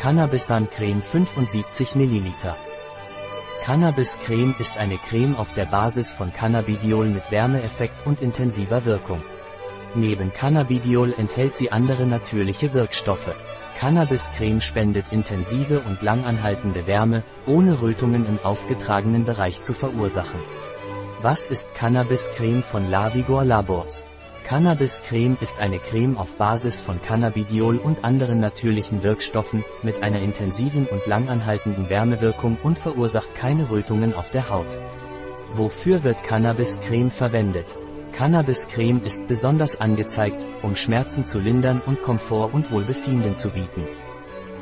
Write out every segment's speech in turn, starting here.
Cannabisan Creme 75 ml. Cannabis Creme ist eine Creme auf der Basis von Cannabidiol mit Wärmeeffekt und intensiver Wirkung. Neben Cannabidiol enthält sie andere natürliche Wirkstoffe. Cannabis-Creme spendet intensive und langanhaltende Wärme, ohne Rötungen im aufgetragenen Bereich zu verursachen. Was ist Cannabis-Creme von Lavigor Labors? Cannabis-Creme ist eine Creme auf Basis von Cannabidiol und anderen natürlichen Wirkstoffen, mit einer intensiven und langanhaltenden Wärmewirkung und verursacht keine Rötungen auf der Haut. Wofür wird Cannabis-Creme verwendet? Cannabis-Creme ist besonders angezeigt, um Schmerzen zu lindern und Komfort und Wohlbefinden zu bieten.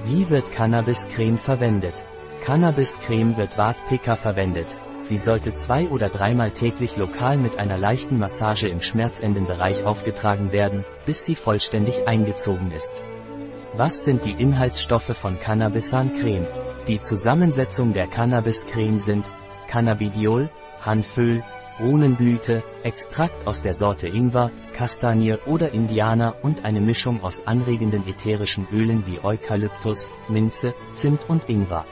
Wie wird Cannabis-Creme verwendet? Cannabis-Creme wird Wart-PK verwendet, Sie sollte zwei oder dreimal täglich lokal mit einer leichten Massage im Schmerzendenbereich aufgetragen werden, bis sie vollständig eingezogen ist. Was sind die Inhaltsstoffe von Cannabisan Creme? Die Zusammensetzung der Cannabis-Creme sind Cannabidiol, Hanföl, Runenblüte, Extrakt aus der Sorte Ingwer, Kastanie oder Indianer und eine Mischung aus anregenden ätherischen Ölen wie Eukalyptus, Minze, Zimt und Ingwer.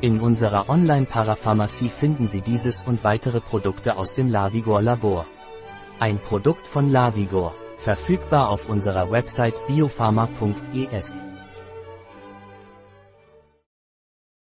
In unserer Online-Parapharmacie finden Sie dieses und weitere Produkte aus dem Lavigor Labor. Ein Produkt von Lavigor, verfügbar auf unserer Website biopharma.es.